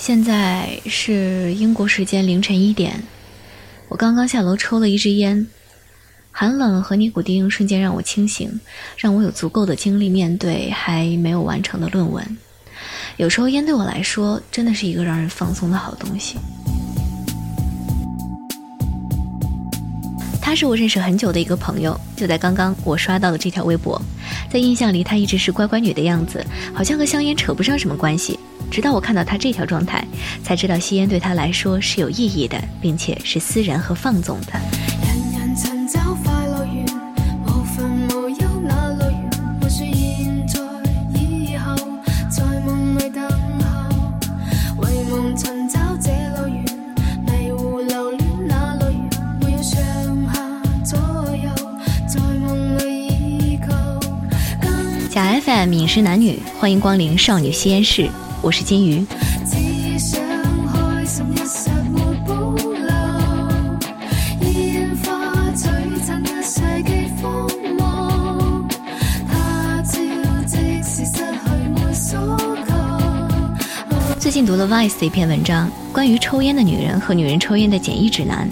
现在是英国时间凌晨一点，我刚刚下楼抽了一支烟，寒冷和尼古丁瞬间让我清醒，让我有足够的精力面对还没有完成的论文。有时候烟对我来说真的是一个让人放松的好东西。他是我认识很久的一个朋友，就在刚刚我刷到了这条微博，在印象里他一直是乖乖女的样子，好像和香烟扯不上什么关系。直到我看到他这条状态，才知道吸烟对他来说是有意义的，并且是私人和放纵的。假 FM 饮食男女，欢迎光临少女吸烟室。我是金鱼。最近读了 Vice 的一篇文章，关于抽烟的女人和女人抽烟的简易指南。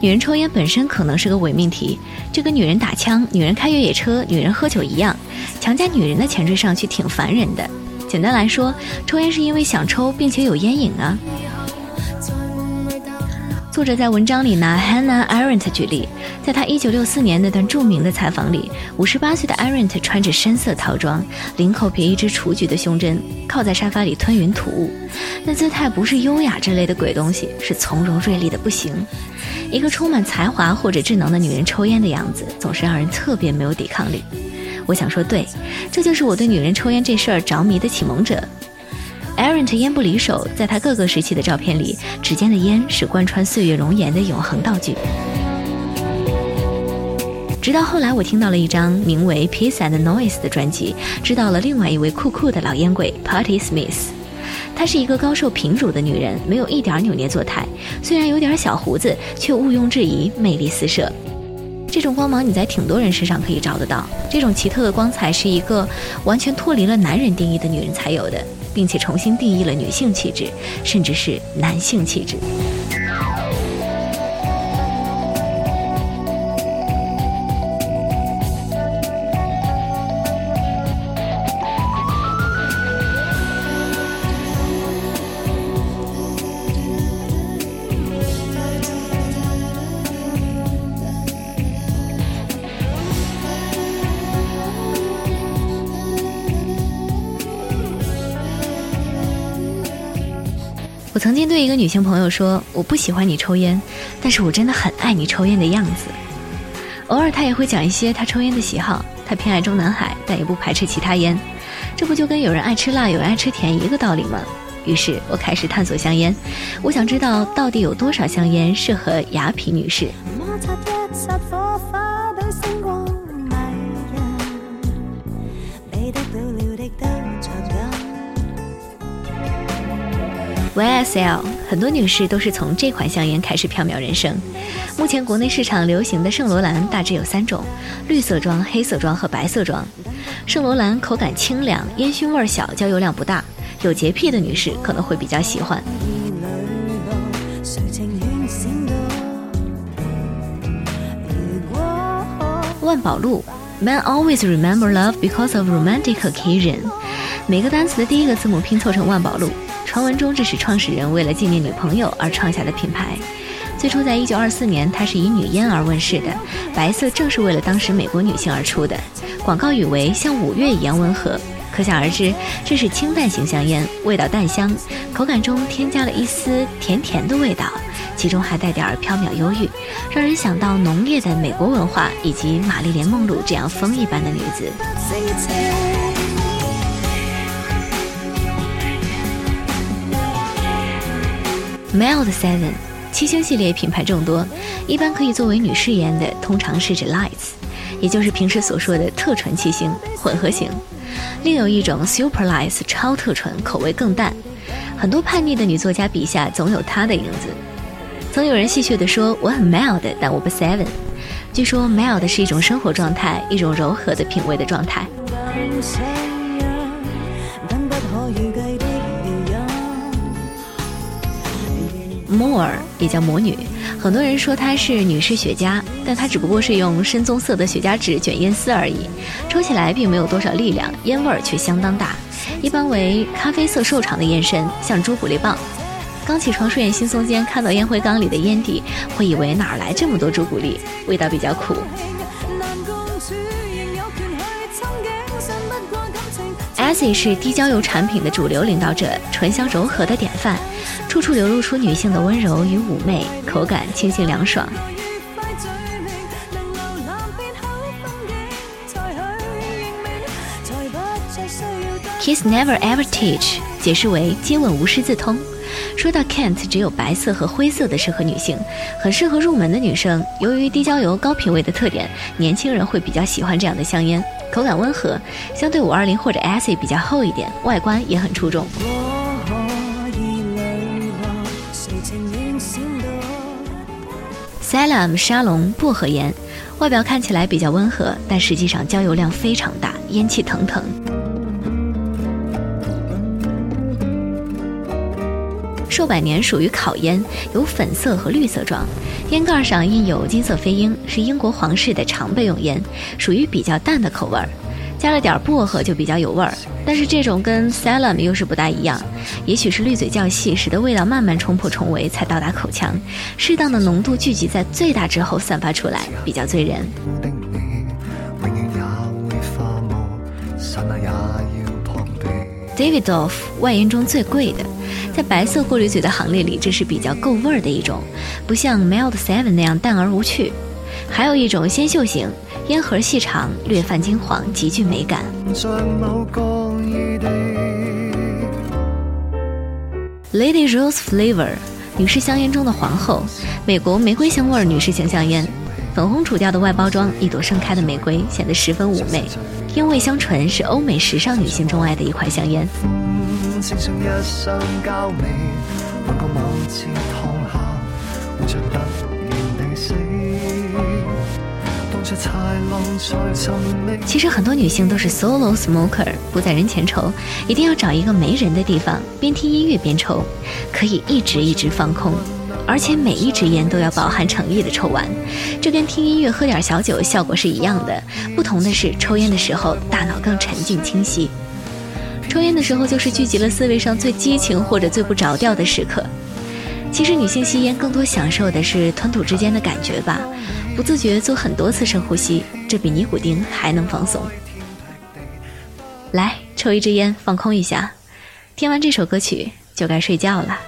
女人抽烟本身可能是个伪命题，就跟女人打枪、女人开越野车、女人喝酒一样，强加女人的前缀上去挺烦人的。简单来说，抽烟是因为想抽，并且有烟瘾啊。作者在文章里拿 Hannah Arendt 举例，在他1964年那段著名的采访里，58岁的 Arendt 穿着深色套装，领口别一只雏菊的胸针，靠在沙发里吞云吐雾，那姿态不是优雅之类的鬼东西，是从容锐利的不行。一个充满才华或者智能的女人抽烟的样子，总是让人特别没有抵抗力。我想说，对，这就是我对女人抽烟这事儿着迷的启蒙者。，Arent 烟不离手，在他各个时期的照片里，指尖的烟是贯穿岁月容颜的永恒道具。直到后来，我听到了一张名为《Peace and Noise》的专辑，知道了另外一位酷酷的老烟鬼 Party Smith。她是一个高瘦平乳的女人，没有一点扭捏作态，虽然有点小胡子，却毋庸置疑魅力四射。这种光芒你在挺多人身上可以找得到。这种奇特的光彩是一个完全脱离了男人定义的女人才有的，并且重新定义了女性气质，甚至是男性气质。曾经对一个女性朋友说：“我不喜欢你抽烟，但是我真的很爱你抽烟的样子。”偶尔她也会讲一些她抽烟的喜好，她偏爱中南海，但也不排斥其他烟。这不就跟有人爱吃辣，有人爱吃甜一个道理吗？于是我开始探索香烟，我想知道到底有多少香烟适合雅痞女士。YSL 很多女士都是从这款香烟开始缥缈人生。目前国内市场流行的圣罗兰大致有三种：绿色装、黑色装和白色装。圣罗兰口感清凉，烟熏味小，焦油量不大，有洁癖的女士可能会比较喜欢。万宝路，Man always remember love because of romantic occasion。每个单词的第一个字母拼凑成万宝路。传闻中，这是创始人为了纪念女朋友而创下的品牌。最初在一九二四年，它是以女烟而问世的。白色正是为了当时美国女性而出的。广告语为“像五月一样温和”，可想而知，这是清淡型香烟，味道淡香，口感中添加了一丝甜甜的味道，其中还带点儿飘渺忧郁，让人想到浓烈的美国文化以及玛丽莲梦露这样风一般的女子。Mild Seven 七星系列品牌众多，一般可以作为女士烟的，通常是指 Lights，也就是平时所说的特纯七星混合型。另有一种 Super Lights 超特纯，口味更淡。很多叛逆的女作家笔下总有她的影子。曾有人戏谑地说：“我很 Mild，但我不 Seven。”据说 Mild 是一种生活状态，一种柔和的品味的状态。Moore，也叫魔女。很多人说她是女士雪茄，但她只不过是用深棕色的雪茄纸卷烟丝而已，抽起来并没有多少力量，烟味儿却相当大，一般为咖啡色瘦长的烟身，像朱古力棒。刚起床睡眼惺忪间看到烟灰缸里的烟蒂，会以为哪来这么多朱古力，味道比较苦。Essie 是低焦油产品的主流领导者，醇香柔和的典范，处处流露出女性的温柔与妩媚，口感清新凉爽。Kiss never ever teach，解释为接吻无师自通。说到 Kent，只有白色和灰色的适合女性，很适合入门的女生。由于低焦油、高品位的特点，年轻人会比较喜欢这样的香烟，口感温和，相对五二零或者 Acid 比较厚一点，外观也很出众。Salam 沙龙薄荷烟，外表看起来比较温和，但实际上焦油量非常大，烟气腾腾。寿百年属于烤烟，有粉色和绿色状，烟盖上印有金色飞鹰，是英国皇室的常备用烟，属于比较淡的口味儿，加了点薄荷就比较有味儿。但是这种跟 Salam 又是不大一样，也许是滤嘴较细，使得味道慢慢冲破重围才到达口腔，适当的浓度聚集在最大之后散发出来，比较醉人。Davidoff 外烟中最贵的。在白色过滤嘴的行列里，这是比较够味儿的一种，不像 Mild Seven 那样淡而无趣。还有一种鲜秀型，烟盒细长，略泛金黄，极具美感。Lady Rose Flavor，女士香烟中的皇后，美国玫瑰香味女士型香烟，粉红主调的外包装，一朵盛开的玫瑰，显得十分妩媚。烟味香醇，是欧美时尚女性钟爱的一款香烟。其实很多女性都是 solo smoker，不在人前抽，一定要找一个没人的地方，边听音乐边抽，可以一直一直放空，而且每一支烟都要饱含诚意的抽完。这跟听音乐喝点小酒效果是一样的，不同的是抽烟的时候大脑更沉静清晰。抽烟的时候，就是聚集了思维上最激情或者最不着调的时刻。其实，女性吸烟更多享受的是吞吐之间的感觉吧，不自觉做很多次深呼吸，这比尼古丁还能放松。来，抽一支烟，放空一下。听完这首歌曲，就该睡觉了。